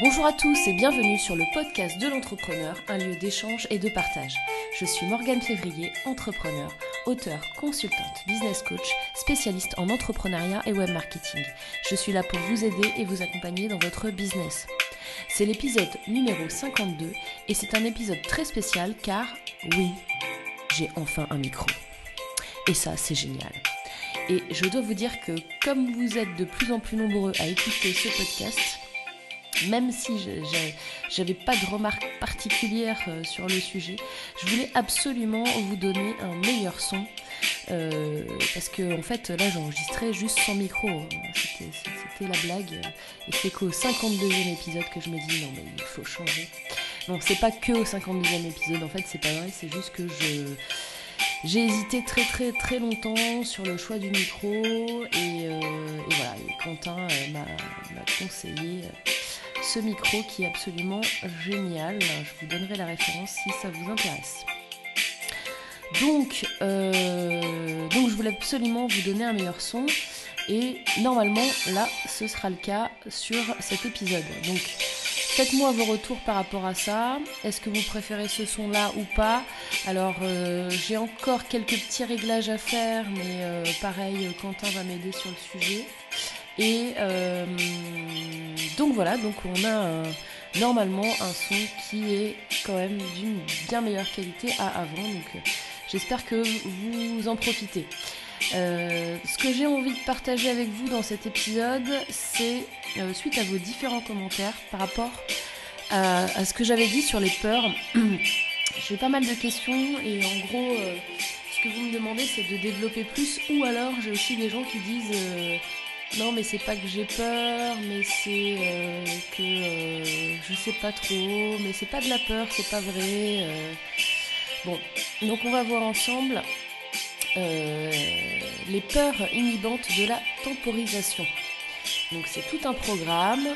Bonjour à tous et bienvenue sur le podcast de l'entrepreneur, un lieu d'échange et de partage. Je suis Morgane Février, entrepreneur, auteur, consultante, business coach, spécialiste en entrepreneuriat et web marketing. Je suis là pour vous aider et vous accompagner dans votre business. C'est l'épisode numéro 52 et c'est un épisode très spécial car, oui, j'ai enfin un micro. Et ça, c'est génial. Et je dois vous dire que comme vous êtes de plus en plus nombreux à écouter ce podcast, même si j'avais pas de remarques particulières euh, sur le sujet, je voulais absolument vous donner un meilleur son. Euh, parce que en fait là j'enregistrais juste sans micro, hein. c'était la blague. Et c'est qu'au 52e épisode que je me dis non mais il faut changer. Non c'est pas que au 52e épisode en fait c'est pas vrai, c'est juste que je j'ai hésité très très très longtemps sur le choix du micro et, euh, voilà, Quentin m'a conseillé micro qui est absolument génial. Je vous donnerai la référence si ça vous intéresse. Donc, euh, donc je voulais absolument vous donner un meilleur son. Et normalement, là, ce sera le cas sur cet épisode. Donc, faites-moi vos retours par rapport à ça. Est-ce que vous préférez ce son-là ou pas? Alors, euh, j'ai encore quelques petits réglages à faire, mais euh, pareil, Quentin va m'aider sur le sujet. Et donc voilà, donc on a normalement un son qui est quand même d'une bien meilleure qualité à avant. Donc euh, j'espère que vous en profitez. Euh, ce que j'ai envie de partager avec vous dans cet épisode, c'est suite à vos différents commentaires par rapport à, ce que j'avais dit sur les peurs. j'ai pas mal de questions et en gros, ce que vous me demandez, c'est de développer plus. Ou alors, j'ai aussi des gens qui disent non, mais c'est pas que j'ai peur, mais c'est euh, que euh, je sais pas trop, mais c'est pas de la peur, c'est pas vrai. Euh. Bon, donc on va voir ensemble les peurs inhibantes de la temporisation. Donc c'est tout un programme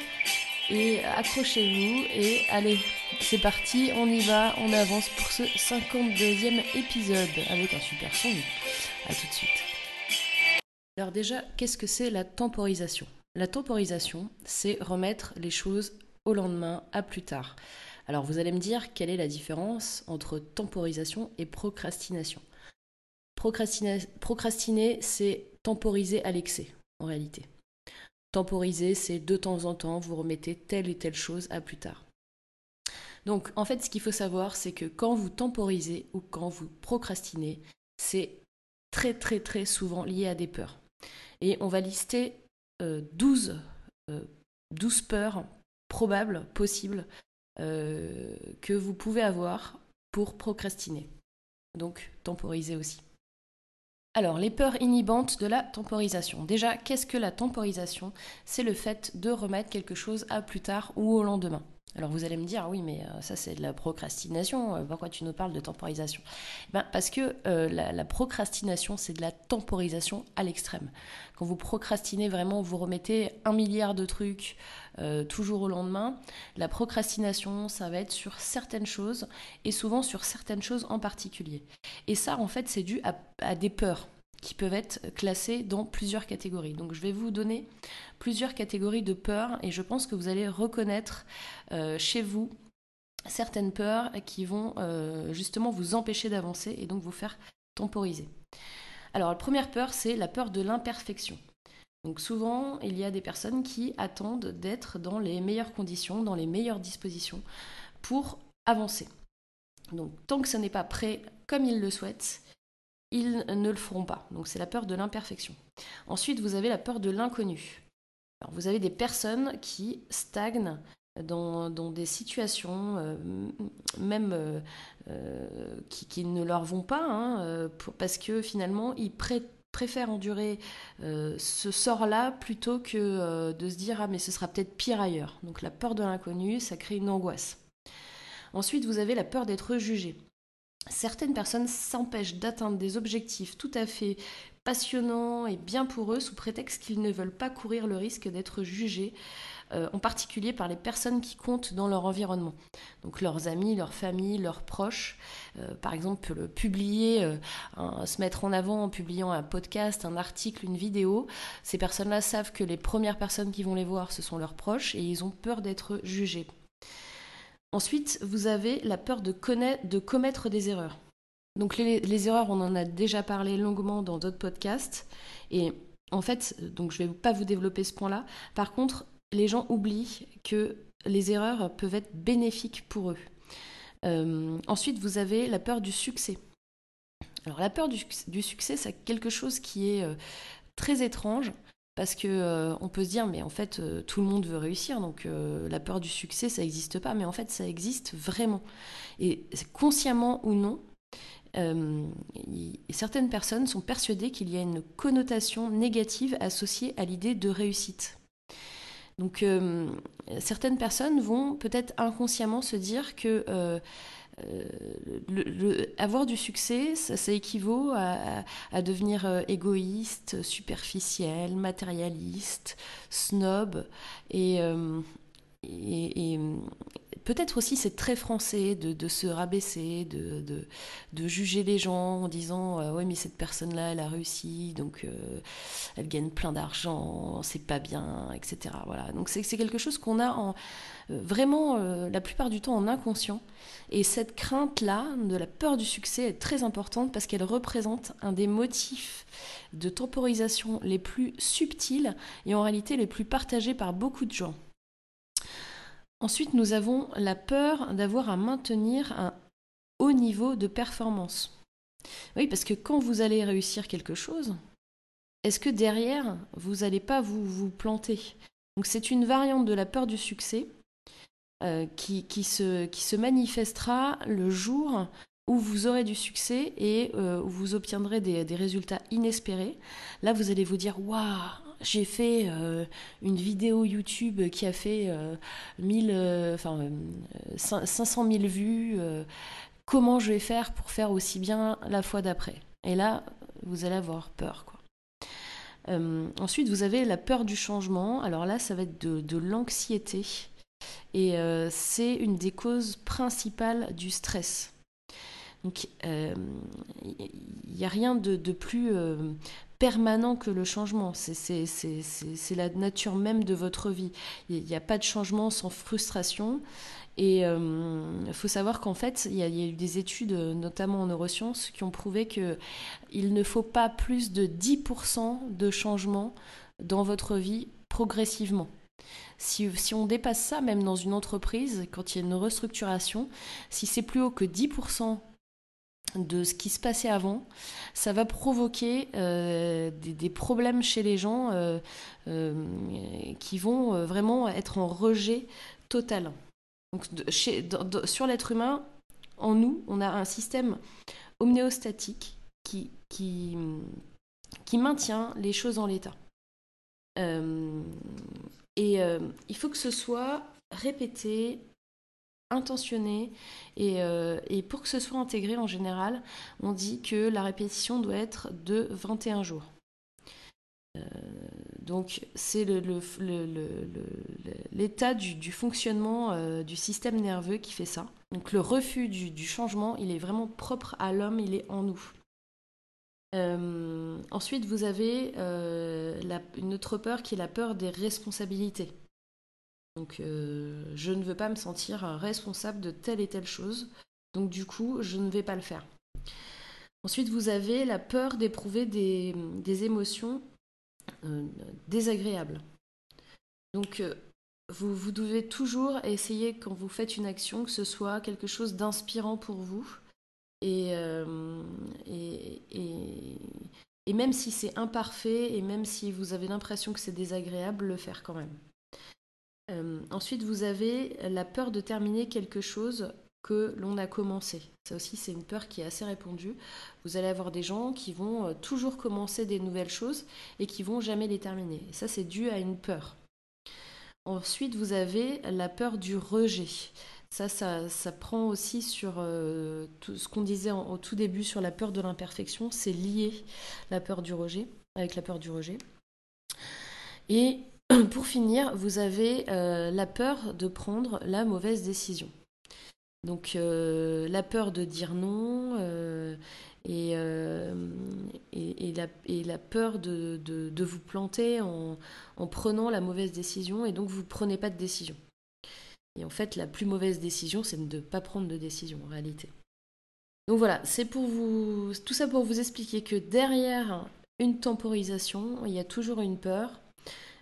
et accrochez-vous et allez, c'est parti, on y va, on avance pour ce 52e épisode avec un super son. A tout de suite. Alors déjà, qu'est-ce que c'est la temporisation? La temporisation, c'est remettre les choses au lendemain, à plus tard. Alors vous allez me dire quelle est la différence entre temporisation et procrastination? Procrastiner, c'est temporiser à l'excès, en réalité. Temporiser, c'est de temps en temps, vous remettez telle et telle chose à plus tard. Donc en fait, ce qu'il faut savoir, c'est que quand vous temporisez ou quand vous procrastinez, c'est très très très souvent lié à des peurs. Et on va lister 12, euh, euh, peurs probables, possibles, euh, que vous pouvez avoir pour procrastiner. Donc temporiser aussi. Alors, les peurs inhibantes de la temporisation. Déjà, qu'est-ce que la temporisation? C'est le fait de remettre quelque chose à plus tard ou au lendemain. Alors vous allez me dire, oui, mais euh, ça c'est de la procrastination, euh, pourquoi tu nous parles de temporisation? Ben, Parce que euh, la, procrastination, c'est de la temporisation à l'extrême. Quand vous procrastinez vraiment, vous remettez un milliard de trucs toujours au lendemain. La procrastination, ça va être sur certaines choses et souvent sur certaines choses en particulier. Et ça, en fait, c'est dû à des peurs qui peuvent être classées dans plusieurs catégories. Donc je vais vous donner plusieurs catégories de peurs et je pense que vous allez reconnaître euh, chez vous certaines peurs qui vont euh, justement vous empêcher d'avancer et donc vous faire temporiser. Alors la première peur, c'est la peur de l'imperfection. Donc souvent, il y a des personnes qui attendent d'être dans les meilleures conditions, dans les meilleures dispositions pour avancer. Donc tant que ce n'est pas prêt comme ils le souhaitent, ils ne le feront pas. Donc c'est la peur de l'imperfection. Ensuite, vous avez la peur de l'inconnu. vous avez des personnes qui stagnent dans, des situations, euh, même euh, euh, qui, ne leur vont pas, hein, parce que finalement, ils préfèrent endurer ce sort-là plutôt que de se dire ah mais ce sera peut-être pire ailleurs. Donc la peur de l'inconnu, ça crée une angoisse. Ensuite, vous avez la peur d'être jugé certaines personnes s'empêchent d'atteindre des objectifs tout à fait passionnants et bien pour eux sous prétexte qu'ils ne veulent pas courir le risque d'être jugés euh, en particulier par les personnes qui comptent dans leur environnement. Donc leurs amis, leurs familles, leurs proches. Euh, par exemple, publier, euh, se mettre en avant en publiant un podcast, un article, une vidéo. Ces personnes-là savent que les premières personnes qui vont les voir, ce sont leurs proches et ils ont peur d'être jugés. Ensuite, vous avez la peur de, commettre des erreurs. Donc les, erreurs, on en a déjà parlé longuement dans d'autres podcasts. Et en fait, donc je ne vais pas vous développer ce point-là. Par contre, les gens oublient que les erreurs peuvent être bénéfiques pour eux. Euh, ensuite, vous avez la peur du succès. Alors la peur du, succès, c'est quelque chose qui est euh, très étrange parce que euh, on peut se dire mais en fait tout le monde veut réussir donc la peur du succès ça n'existe pas mais en fait ça existe vraiment et consciemment ou non euh, certaines personnes sont persuadées qu'il y a une connotation négative associée à l'idée de réussite. Donc euh, certaines personnes vont peut-être inconsciemment se dire que euh, avoir du succès, ça, équivaut à, devenir égoïste, superficiel, matérialiste, snob. Et, et, peut-être aussi c'est très français de, se rabaisser, de, juger les gens en disant euh, mais cette personne-là elle a réussi donc euh, elle gagne plein d'argent, c'est pas bien, etc. Voilà donc c'est quelque chose qu'on a euh, vraiment la plupart du temps en inconscient et cette crainte-là de la peur du succès est très importante parce qu'elle représente un des motifs de temporisation les plus subtils et en réalité les plus partagés par beaucoup de gens. Ensuite, nous avons la peur d'avoir à maintenir un haut niveau de performance. Oui, parce que quand vous allez réussir quelque chose, est-ce que derrière, vous n'allez pas vous, vous planter? Donc c'est une variante de la peur du succès euh, qui, qui, se, manifestera le jour où vous aurez du succès et euh, où vous obtiendrez des, des, résultats inespérés. Là, vous allez vous dire, waouh, j'ai fait euh, une vidéo YouTube qui a fait 500 000 euh, vues. Euh, comment je vais faire pour faire aussi bien la fois d'après? Et là, vous allez avoir peur. Quoi. ensuite, vous avez la peur du changement. Alors là, ça va être de, l'anxiété. Et c'est une des causes principales du stress. Donc, il n'y a rien de plus permanent que le changement. C'est la nature même de votre vie. Il n'y a pas de changement sans frustration. Et il euh, faut savoir qu'en fait, il y, a, eu des études, notamment en neurosciences, qui ont prouvé qu'il ne faut pas plus de 10% de changement dans votre vie progressivement. Si, si, on dépasse ça, même dans une entreprise, quand il y a une restructuration, si c'est plus haut que 10% de ce qui se passait avant, ça va provoquer euh, des, problèmes chez les gens euh, euh, qui vont vraiment être en rejet total. Sur l'être humain, en nous, on a un système homnéostatique qui, qui, qui maintient les choses en l'état. et il faut que ce soit répété intentionné euh, et, pour que ce soit intégré en général, on dit que la répétition doit être de 21 jours. Euh, donc c'est l'état du, fonctionnement euh, du système nerveux qui fait ça. Donc le refus du, changement, il est vraiment propre à l'homme, il est en nous. ensuite, vous avez une autre peur qui est la peur des responsabilités. Donc euh, je ne veux pas me sentir responsable de telle et telle chose. Donc du coup, je ne vais pas le faire. Ensuite, vous avez la peur d'éprouver des, émotions euh, désagréables. Donc euh, vous, devez toujours essayer quand vous faites une action que ce soit quelque chose d'inspirant pour vous. Et même si c'est imparfait et même si vous avez l'impression que c'est désagréable, le faire quand même. Euh, ensuite, vous avez la peur de terminer quelque chose que l'on a commencé. Ça aussi, c'est une peur qui est assez répandue. Vous allez avoir des gens qui vont euh, toujours commencer des nouvelles choses et qui vont jamais les terminer. Ça, c'est dû à une peur. Ensuite, vous avez la peur du rejet. Ça, ça, prend aussi sur euh, tout ce qu'on disait au tout début sur la peur de l'imperfection. C'est lié la peur du rejet avec la peur du rejet. Et pour finir, vous avez la peur de prendre la mauvaise décision. Donc la peur de dire non et, et, la, peur de, vous planter en, en, prenant la mauvaise décision et donc vous ne prenez pas de décision. Et en fait, la plus mauvaise décision, c'est de ne pas prendre de décision en réalité. Donc voilà, c'est pour vous tout ça pour vous expliquer que derrière une temporisation, il y a toujours une peur.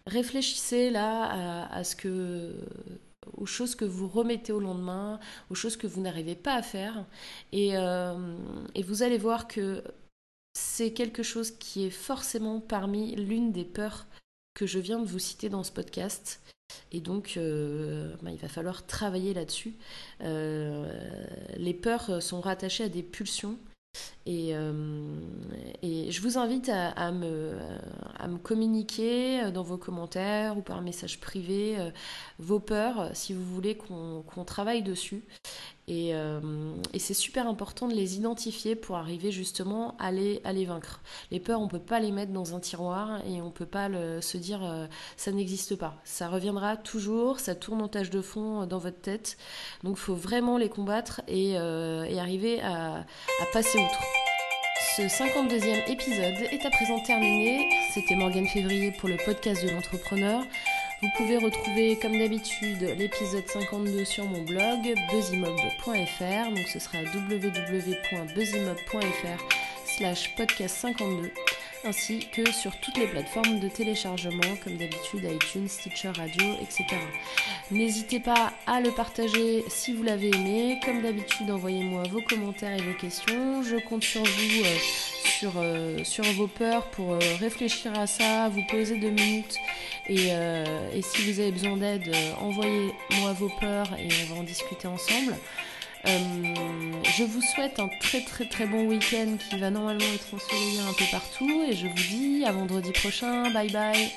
Réfléchissez là à, ce que aux choses que vous remettez au lendemain, aux choses que vous n'arrivez pas à faire, et, euh, et vous allez voir que c'est quelque chose qui est forcément parmi l'une des peurs que je viens de vous citer dans ce podcast. Et donc, euh, bah, il va falloir travailler là-dessus. Euh, les peurs sont rattachées à des pulsions. Et je vous invite à, me, à, me, communiquer dans vos commentaires ou par message privé vos peurs si vous voulez qu'on travaille dessus. Euh, et, c'est super important de les identifier pour arriver justement à les, vaincre. Les peurs, on ne peut pas les mettre dans un tiroir et on ne peut pas se dire euh, ça n'existe pas. Ça reviendra toujours, ça tourne en tâche de fond euh, dans votre tête. Donc il faut vraiment les combattre et, arriver à, à passer outre. Ce 52e épisode est à présent terminé. C'était Morgane Février pour le podcast de l'entrepreneur. Vous pouvez retrouver comme d'habitude l'épisode 52 sur mon blog buzzimob.fr. Donc ce sera www.buzzimob.fr slash podcast 52 ainsi que sur toutes les plateformes de téléchargement comme d'habitude iTunes, Stitcher Radio, etc. N'hésitez pas à le partager si vous l'avez aimé. Comme d'habitude, envoyez-moi vos commentaires et vos questions. Je compte sur vous, euh, sur, euh, sur vos peurs pour euh, réfléchir à ça, vous poser deux minutes et, si vous avez besoin d'aide, envoyez-moi vos peurs et on va en discuter ensemble. Euh, je vous souhaite un très très très bon week-end qui va normalement être ensoleillé un peu partout et je vous dis à vendredi prochain. Bye bye